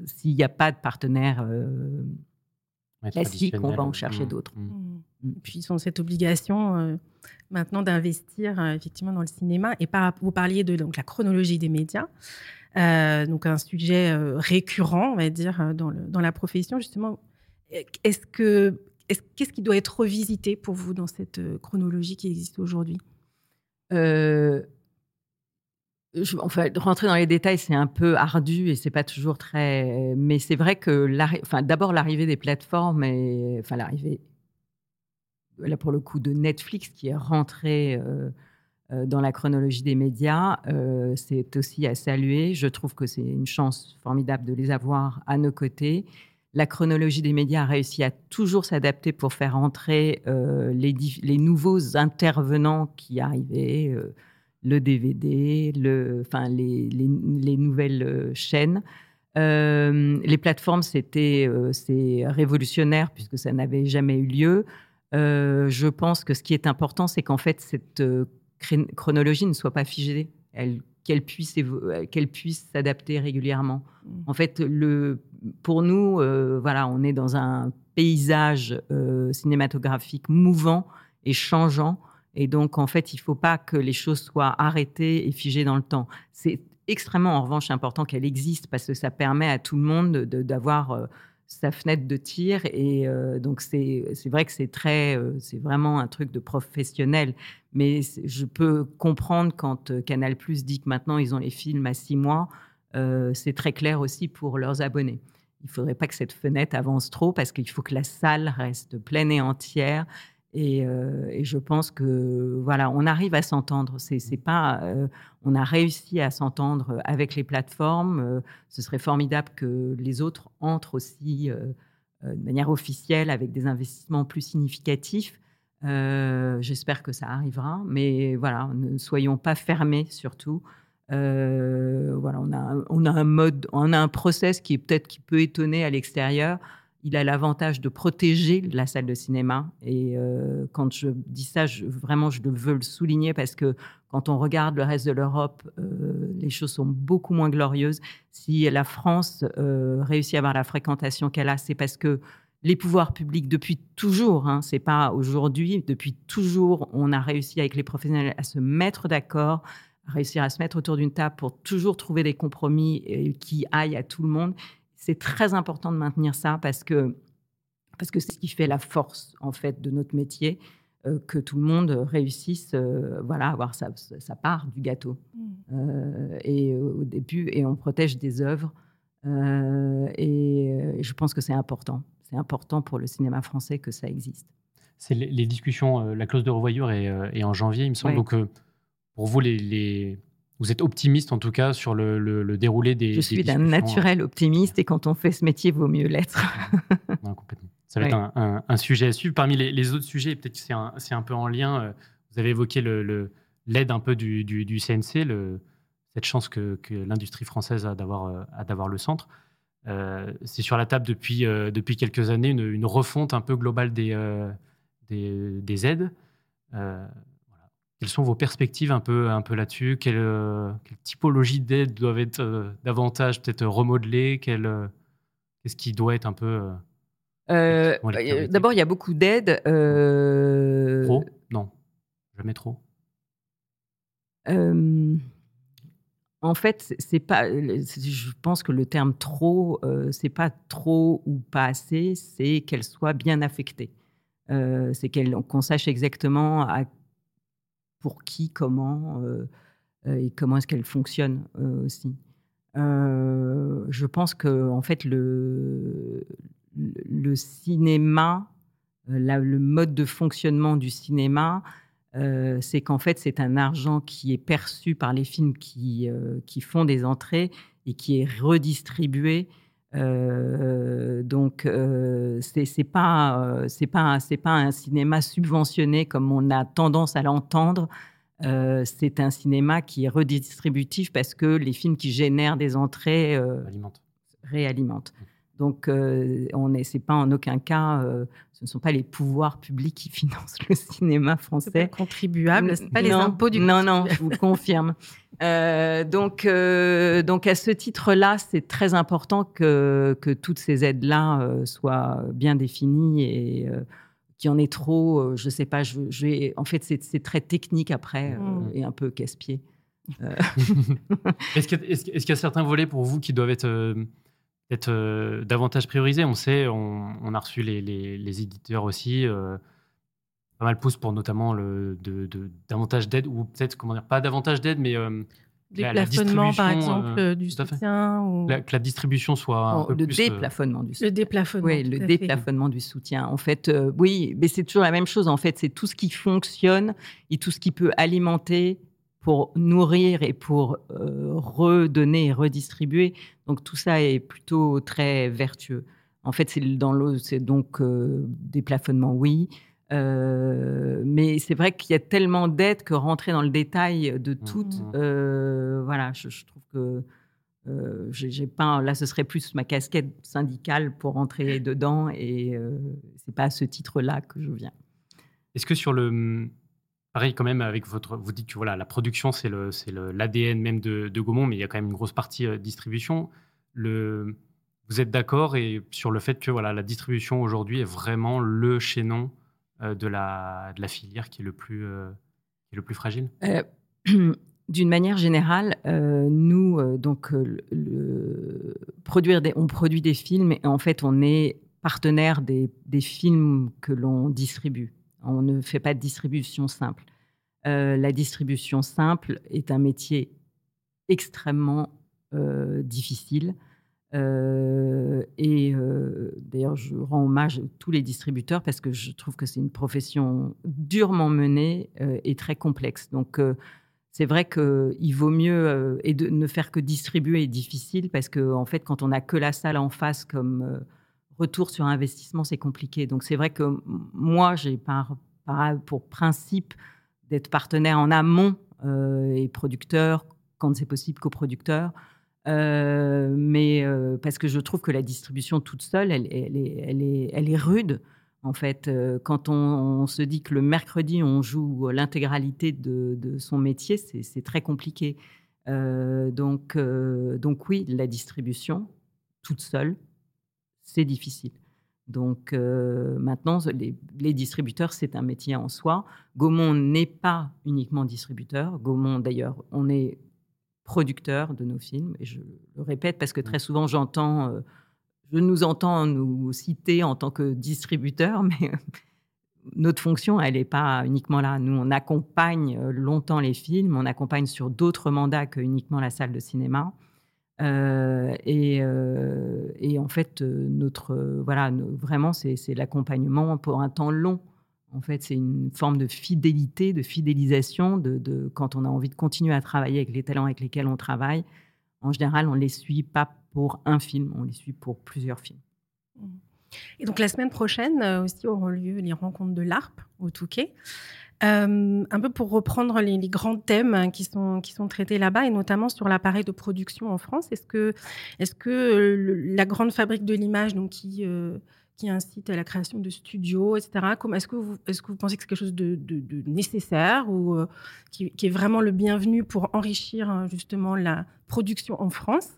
s'il n'y a pas de partenaire classique, on va en chercher mmh, d'autres. Mmh. Mmh. Puis ils ont cette obligation maintenant d'investir euh, effectivement dans le cinéma. Et vous parliez de donc, la chronologie des médias, euh, donc un sujet euh, récurrent, on va dire, dans, la profession. Justement, est-ce que qu'est-ce qui doit être revisité pour vous dans cette chronologie qui existe aujourd'hui? Je, enfin, rentrer dans les détails, c'est un peu ardu et c'est pas toujours très. Mais c'est vrai que, d'abord l'arrivée des plateformes et, l'arrivée là pour le coup de Netflix qui est rentré euh, euh, dans la chronologie des médias, euh, c'est aussi à saluer. Je trouve que c'est une chance formidable de les avoir à nos côtés. La chronologie des médias a réussi à toujours s'adapter pour faire entrer les, nouveaux intervenants qui arrivaient, le DVD, enfin, les, les, nouvelles chaînes. les plateformes, c'était révolutionnaire puisque ça n'avait jamais eu lieu. Euh, je pense que ce qui est important, c'est qu'en fait, cette euh, chronologie ne soit pas figée, qu'elle puisse, euh, qu'elle puisse s'adapter régulièrement. Mmh. En fait, le, pour nous, voilà, on est dans un paysage cinématographique mouvant et changeant. Et donc, en fait, il ne faut pas que les choses soient arrêtées et figées dans le temps. C'est extrêmement, en revanche, important qu'elle existe parce que ça permet à tout le monde d'avoir sa fenêtre de tir. Et euh, donc, c'est vrai que c'est très, euh, c'est vraiment un truc de professionnel. Mais je peux comprendre quand euh, Canal Plus dit que maintenant ils ont les films à six mois. c'est très clair aussi pour leurs abonnés. Il faudrait pas que cette fenêtre avance trop parce qu'il faut que la salle reste pleine et entière. Euh, et, je pense que voilà, on arrive à s'entendre. C'est, pas, euh, on a réussi à s'entendre avec les plateformes. Euh, ce serait formidable que les autres entrent aussi de manière officielle avec des investissements plus significatifs. j'espère que ça arrivera, mais voilà, ne soyons pas fermés surtout. voilà, on a, un mode, on a un process qui peut-être qui peut étonner à l'extérieur il a l'avantage de protéger la salle de cinéma. Et euh, quand je dis ça, vraiment, je veux le souligner parce que quand on regarde le reste de l'Europe, euh, les choses sont beaucoup moins glorieuses. Si la France euh, réussit à avoir la fréquentation qu'elle a, c'est parce que les pouvoirs publics, depuis toujours, hein, c'est pas aujourd'hui, depuis toujours, on a réussi avec les professionnels à se mettre d'accord, à réussir à se mettre autour d'une table pour toujours trouver des compromis qui aillent à tout le monde. C'est très important de maintenir ça parce que parce que c'est ce qui fait la force en fait de notre métier, euh, que tout le monde réussisse, euh, voilà, avoir sa, sa, part du gâteau. Mmh. Euh, et au début, et on protège des œuvres. Et, je pense que c'est important. C'est important pour le cinéma français que ça existe. C'est les, discussions, la clause de revoyure est, en janvier, il me semble. Donc, pour vous, les vous êtes optimiste en tout cas sur le, déroulé des. Je suis d'un naturel optimiste et quand on fait ce métier, il vaut mieux l'être. complètement. Ça va être un, sujet à suivre. Parmi les, autres sujets, peut-être que c'est un, peu en lien, euh, vous avez évoqué l'aide un peu du, CNC, cette chance que, l'industrie française a d'avoir euh, le centre. Euh, c'est sur la table depuis, depuis quelques années une, refonte un peu globale des, des, des aides. Quelles sont vos perspectives un peu, un peu là-dessus? Quelle, euh, quelle, typologie d'aides doivent être euh, davantage peut-être remodelées? Euh, Qu'est-ce qui doit être un peu... D'abord, il y a beaucoup d'aides. Trop? Non, jamais trop? en fait, c'est pas. Je pense que le terme trop, euh, c'est pas trop ou pas assez, c'est qu'elle soit bien affectée. Euh, c'est qu'on sache exactement pour qui, comment euh, et comment est-ce qu'elle fonctionne aussi. je pense que en fait le, cinéma, le mode de fonctionnement du cinéma, euh, c'est qu'en fait, c'est un argent qui est perçu par les films qui, euh, qui font des entrées et qui est redistribué. Euh, donc, c'est pas c'est pas c'est pas un cinéma subventionné comme on a tendance à l'entendre. c'est un cinéma qui est redistributif parce que les films qui génèrent des entrées réalimentent. Donc, euh, on est, c'est pas en aucun cas, euh, ce ne sont pas les pouvoirs publics qui financent le cinéma français. Pas contribuable, c'est pas les impôts du. Non, non, je vous confirme. Euh, donc, donc à ce titre-là, c'est très important que, que toutes ces aides-là soient bien définies et qu'il y en ait trop. je sais pas, je, je en fait, c'est, très technique après mmh. et un peu casse-pied. est-ce, est-ce qu'il y a certains volets pour vous qui doivent être être euh, davantage priorisé. On sait, on, a reçu les, éditeurs aussi, euh, pas mal poussent pour notamment le, de, davantage d'aide, ou peut-être, comment dire, pas davantage d'aide, mais. Euh, Déplafonnement, par exemple, du soutien. Ou... que la distribution soit. Un peu le plus, déplafonnement du soutien. Le déplafonnement. Oui, le déplafonnement du soutien. En fait, oui, mais c'est toujours la même chose. En fait, c'est tout ce qui fonctionne et tout ce qui peut alimenter pour nourrir et pour euh, redonner et redistribuer. Donc tout ça est plutôt très vertueux. En fait, c'est dans l'eau, c'est donc euh, des plafonnements, oui. Euh, mais c'est vrai qu'il y a tellement d'aides que rentrer dans le détail de mmh. toutes, voilà, je, trouve que j'ai pas. Là, ce serait plus ma casquette syndicale pour rentrer dedans, et c'est pas à ce titre-là que je viens. Est-ce que sur le Pareil, quand même, avec votre. Vous dites que voilà, la production, c'est l'ADN même de, Gaumont, mais il y a quand même une grosse partie euh, distribution. Le, vous êtes d'accord sur le fait que voilà, la distribution aujourd'hui est vraiment le chaînon euh, de, la, de la filière qui est le plus, euh, est le plus fragile? D'une manière générale, nous, donc, produire des, on produit des films et en fait, on est partenaire des, des films que l'on distribue. On ne fait pas de distribution simple. Euh, la distribution simple est un métier extrêmement euh, difficile. Euh, et d'ailleurs, je rends hommage à tous les distributeurs parce que je trouve que c'est une profession durement menée et très complexe. Donc, c'est vrai qu'il vaut mieux et de ne faire que distribuer est difficile parce que en fait, quand on n'a que la salle en face comme retour sur investissement, c'est compliqué. Donc c'est vrai que moi, j'ai par, pour principe d'être partenaire en amont euh, et producteur, quand c'est possible, coproducteur. Euh, mais euh, parce que je trouve que la distribution toute seule, elle, est, elle, est, elle est, rude. En fait, quand on, se dit que le mercredi, on joue l'intégralité de, son métier, c'est très compliqué. donc, donc oui, la distribution toute seule, c'est difficile. Donc euh, maintenant, les, distributeurs, c'est un métier en soi. Gaumont n'est pas uniquement distributeur. Gaumont, d'ailleurs, on est producteur de nos films. Et je le répète parce que très souvent, j'entends, euh, je nous entends nous citer en tant que distributeur, mais notre fonction, elle n'est pas uniquement là. Nous, on accompagne euh, longtemps les films, on accompagne sur d'autres mandats que uniquement la salle de cinéma. Euh, euh, et, en fait, euh, notre, voilà, vraiment, c'est l'accompagnement pour un temps long. En fait, c'est une forme de fidélité, de fidélisation, de, quand on a envie de continuer à travailler avec les talents avec lesquels on travaille. En général, on ne les suit pas pour un film, on les suit pour plusieurs films. Et donc la semaine prochaine aussi auront lieu les rencontres de l'ARP au Touquet. Euh, un peu pour reprendre les, grands thèmes qui sont, qui sont traités là-bas, et notamment sur l'appareil de production en France. Est-ce que, est que la grande fabrique de l'image, qui, euh, qui incite à la création de studios, etc., est-ce que, vous, est-ce que vous pensez que c'est quelque chose de, nécessaire ou euh, qui, qui, est vraiment le bienvenu pour enrichir hein, justement la production en France?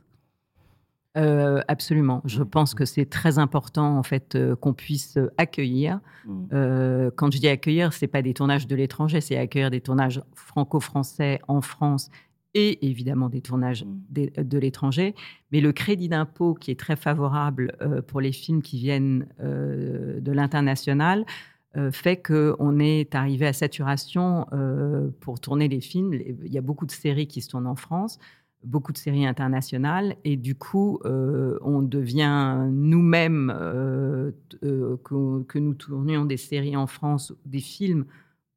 Euh, absolument. Je pense que c'est très important en fait euh, qu'on puisse euh, accueillir. Mmh. quand je dis accueillir, c'est pas des tournages de l'étranger, c'est accueillir des tournages franco-français en France et évidemment des tournages mmh. de l'étranger. Mais le crédit d'impôt qui est très favorable pour les films qui viennent de l'international fait qu'on est arrivé à saturation pour tourner les films. Il y a beaucoup de séries qui se tournent en France beaucoup de séries internationales et du coup, euh, on devient nous-mêmes, euh, euh, que, nous tournions des séries en France, des films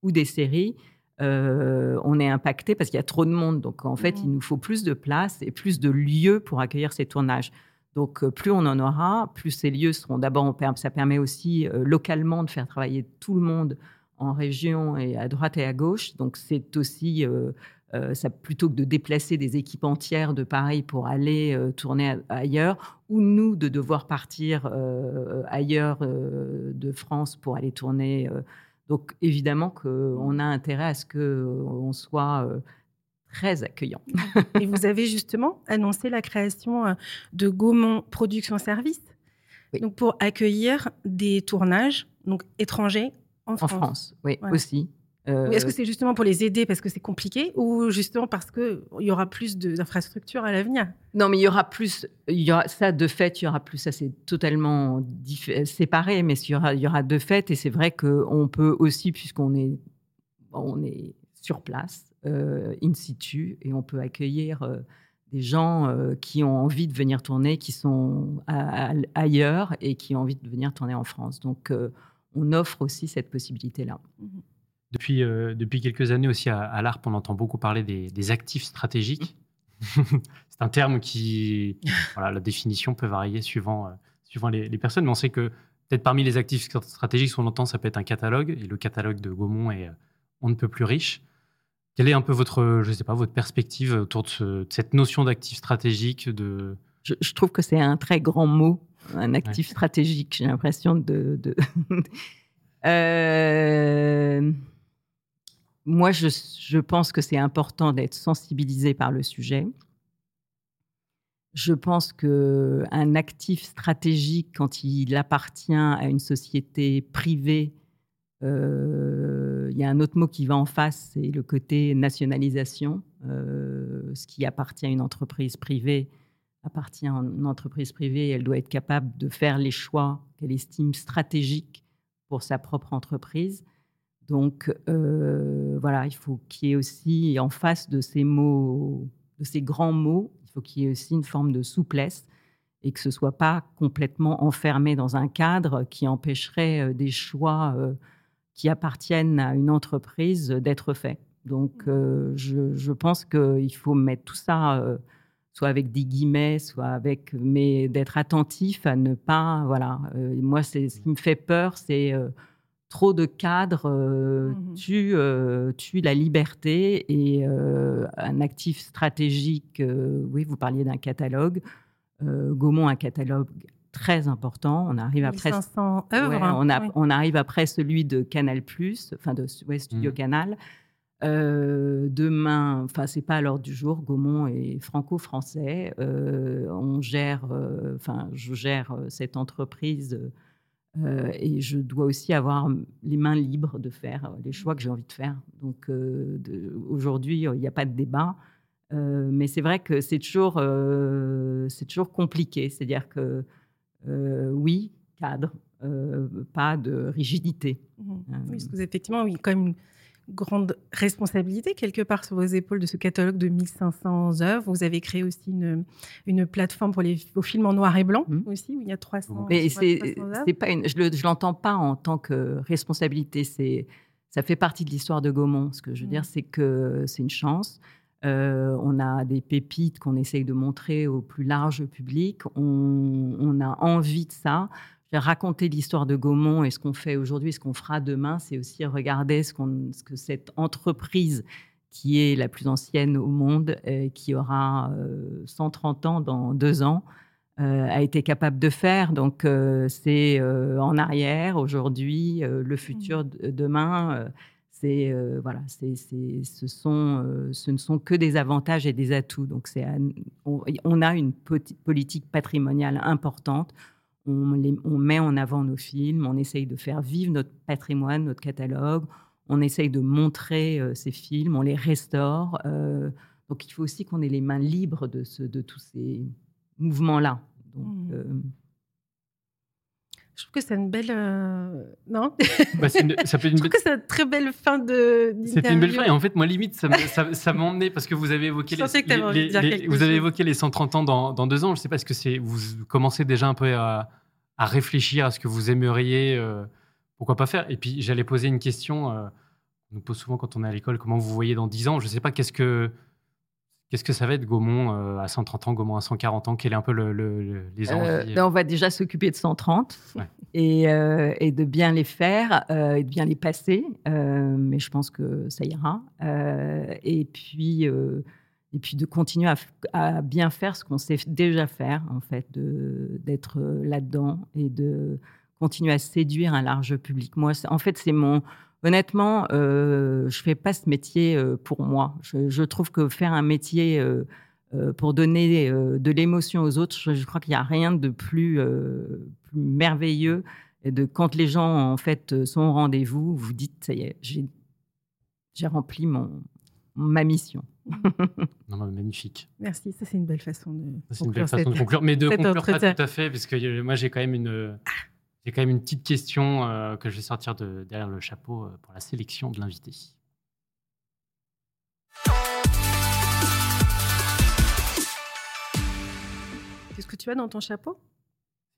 ou des séries, on est impacté parce qu'il y a trop de monde. Donc en fait, il mmh. nous faut plus de place et plus de lieux pour accueillir ces tournages. Donc plus on en aura, plus ces lieux seront d'abord, ça permet aussi localement de faire travailler tout le monde en région et à droite et à gauche. Donc c'est aussi euh, ça, plutôt que de déplacer des équipes entières de Paris pour aller euh, tourner ailleurs, ou nous de devoir partir euh, ailleurs de France pour aller tourner. donc évidemment qu'on a intérêt à ce qu'on soit très accueillant. Et vous avez justement annoncé la création de Gaumont Production Service, donc pour accueillir des tournages donc étrangers en France. En France, oui, aussi. Est-ce que c'est justement pour les aider parce que c'est compliqué ou justement parce qu'il y aura plus d'infrastructures à l'avenir? Non, mais il y aura plus. Il y aura, ça, de fait, il y aura plus. Ça, c'est totalement séparé, mais il y aura, il y aura de fait. Et c'est vrai qu'on peut aussi, puisqu'on est, on est sur place, euh, in situ, et on peut accueillir. Euh, des gens euh, qui ont envie de venir tourner, qui sont ailleurs et qui ont envie de venir tourner en France. Donc, on offre aussi cette possibilité-là. Mmh depuis, euh, depuis quelques années aussi à, l'ARP, on entend beaucoup parler des, actifs stratégiques. c'est un terme qui, voilà, la définition peut varier suivant, euh, suivant les, personnes, mais on sait que peut-être parmi les actifs stratégiques, on entend, ça peut être un catalogue, et le catalogue de Gaumont est euh, on ne peut plus riche. Quelle est un peu votre, je sais pas, votre perspective autour de, cette notion d'actif stratégique de... Je, trouve que c'est un très grand mot, un actif stratégique. J'ai l'impression de... de... euh moi, je, pense que c'est important d'être sensibilisé par le sujet. Je pense qu'un actif stratégique, quand il appartient à une société privée, euh, il y a un autre mot qui va en face, c'est le côté nationalisation. Euh, ce qui appartient à une entreprise privée appartient à une entreprise privée. Elle doit être capable de faire les choix qu'elle estime stratégiques pour sa propre entreprise. Donc euh, voilà, il faut qu'il y ait aussi en face de ces mots, de ces grands mots, il faut qu'il y ait aussi une forme de souplesse et que ce soit pas complètement enfermé dans un cadre qui empêcherait euh, des choix euh, qui appartiennent à une entreprise d'être faits. Donc je, je, pense qu'il faut mettre tout ça soit avec des guillemets, soit avec, mais d'être attentif à ne pas, voilà. moi, c'est ce qui me fait peur, c'est trop de cadres euh, mmh euh, tue, la liberté et euh, un actif stratégique, oui, vous parliez d'un catalogue, Gaumont un catalogue très important. On arrive après, œuvres. on, a, on, arrive après celui de Canal+, enfin de Studio mmh. Canal. demain, enfin c'est pas à l'ordre du jour. Gaumont est franco-français. on gère, enfin je gère cette entreprise euh, et je dois aussi avoir les mains libres de faire euh, les choix que j'ai envie de faire. Donc euh, aujourd'hui, il n'y a pas de débat. mais c'est vrai que c'est toujours, c'est toujours compliqué. C'est-à-dire que oui, cadre, pas de rigidité. Mmh. Oui, parce que effectivement, oui, quand même grande responsabilité quelque part sur vos épaules de ce catalogue de 1500 œuvres. Vous avez créé aussi une, une plateforme pour les films en noir et blanc mmh. aussi, où il y a 300 Mais c'est, pas une, je ne l'entends pas en tant que responsabilité. C'est, ça fait partie de l'histoire de Gaumont. Ce que je veux dire, mmh. c'est que c'est une chance. Euh, on a des pépites qu'on essaye de montrer au plus large public. On, on a envie de ça raconter l'histoire de Gaumont et ce qu'on fait aujourd'hui, ce qu'on fera demain, c'est aussi regarder ce, ce, que cette entreprise qui est la plus ancienne au monde, euh, qui aura 130 euh, ans dans deux ans, euh, a été capable de faire. Donc c'est en arrière aujourd'hui, le futur demain. c'est voilà, c'est, ce sont, ce ne sont que des avantages et des atouts. Donc c'est, on, on, a une politique patrimoniale importante on, met en avant nos films, on essaye de faire vivre notre patrimoine, notre catalogue, on essaye de montrer euh, ces films, on les restaure. Euh, Donc il faut aussi qu'on ait les mains libres de, ce, de tous ces mouvements-là. Donc, Mhm. euh, Je trouve que c'est une belle. euh, Non? Bah, c'est une- ça peut être une Je trouve que c'est une très belle fin de. C'était une belle fin. Et en fait, moi, limite, ça, me- ça, ça m'a emmené parce que vous avez évoqué Je sentais que les, les- quelque vous avez évoqué les 130 ans dans, dans deux ans. Je sais pas, est-ce que c'est, vous commencez déjà un peu à, à réfléchir à ce que vous aimeriez, euh, pourquoi pas faire. Et puis, j'allais poser une question. euh, on nous pose souvent quand on est à l'école, comment vous voyez dans 10 ans? Je sais pas, qu'est-ce que, qu'est-ce que ça va être Gaumont euh, à 130 ans, Gaumont à 140 ans? Quel est un peu le, le- le- les envies ben, on va déjà s'occuper de 130 Ouais. et, et de bien les faire et de bien les passer. Mais je pense que ça ira. Et puis. Et puis de continuer à, bien faire ce qu'on sait déjà faire, en fait, d'être euh, là-dedans et de continuer à séduire un large public. Moi, en fait, c'est mon. Honnêtement, euh, je fais pas ce métier euh, pour moi. Je, trouve que faire un métier euh, pour donner de l'émotion aux autres, je, crois qu'il n'y a rien de plus, merveilleux. Et de quand les gens en fait sont au rendez-vous, vous dites j'ai rempli mon ma mission. Non, mais magnifique. Merci, ça c'est une belle façon de. C'est une conclure belle façon de conclure, mais de conclure pas tout à fait, parce que euh, moi j'ai quand même une, j'ai quand même une petite question euh, que je vais sortir de derrière le chapeau euh, pour la sélection de l'invité. Qu'est-ce que tu as dans ton chapeau?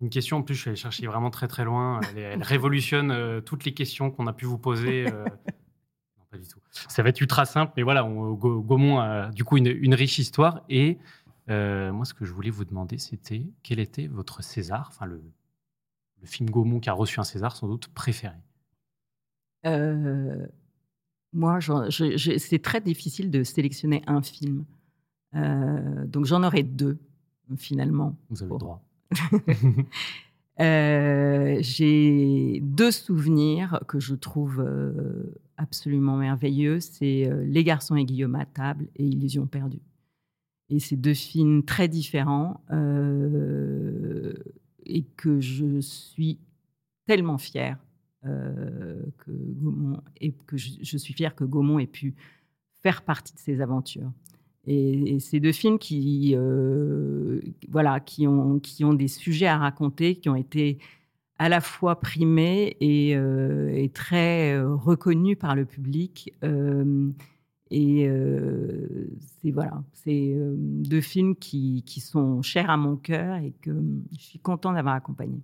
Une question en plus, je suis allé chercher vraiment très très loin. Elle, elle révolutionne euh, toutes les questions qu'on a pu vous poser. euh. Pas du tout. Ça va être ultra simple, mais voilà, on- Ga- Gaumont a du coup une, une riche histoire. Et euh, moi, ce que je voulais vous demander, c'était quel était votre César, enfin le, le film Gaumont qui a reçu un César sans doute préféré? Euh, moi, c'est très difficile de sélectionner un film. Euh, donc j'en aurai deux, finalement. Vous avez le droit. Euh, J'ai deux souvenirs que je trouve euh, absolument merveilleux. C'est euh, Les garçons et Guillaume à table et Illusion perdue. Et c'est deux films très différents euh, et que je suis tellement fière euh, que Gaumont et que je, suis fière que Gaumont ait pu faire partie de ces aventures. Et, et ces deux films qui, voilà, qui, ont, qui ont des sujets à raconter, qui ont été à la fois primés et, euh, et très euh, reconnus par le public. Euh, et euh, c'est voilà, c'est euh, deux films qui, qui sont chers à mon cœur et que je suis contente d'avoir accompagné.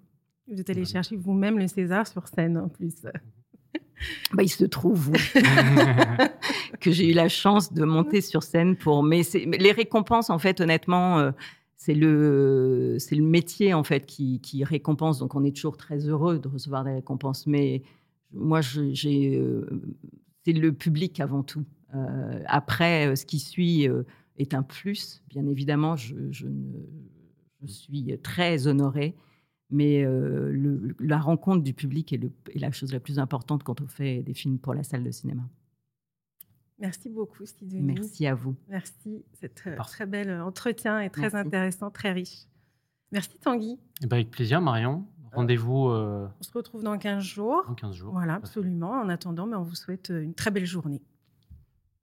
Vous êtes allé chercher vous-même le César sur scène en plus. Bah, il se trouve oui, que j'ai eu la chance de monter sur scène pour. Mais, les récompenses, en fait, honnêtement, euh, c'est le c'est le métier en fait qui, récompense. Donc, on est toujours très heureux de recevoir des récompenses. Mais moi, euh, c'est le public avant tout. Euh, après, euh, ce qui suit est un plus, bien évidemment. Je, suis très honorée. Mais la rencontre du public est la chose la plus importante quand on fait des films pour la salle de cinéma. Merci beaucoup, Sidonie. Merci à vous. Merci. C'est Parfait. très bel entretien et très Merci. intéressant, très riche. Merci Tanguy. Eh ben, avec plaisir, Marion. Rendez-vous euh, On se retrouve dans 15 jours. dans 15 jours. Voilà, absolument. En attendant, mais on vous souhaite une très belle journée.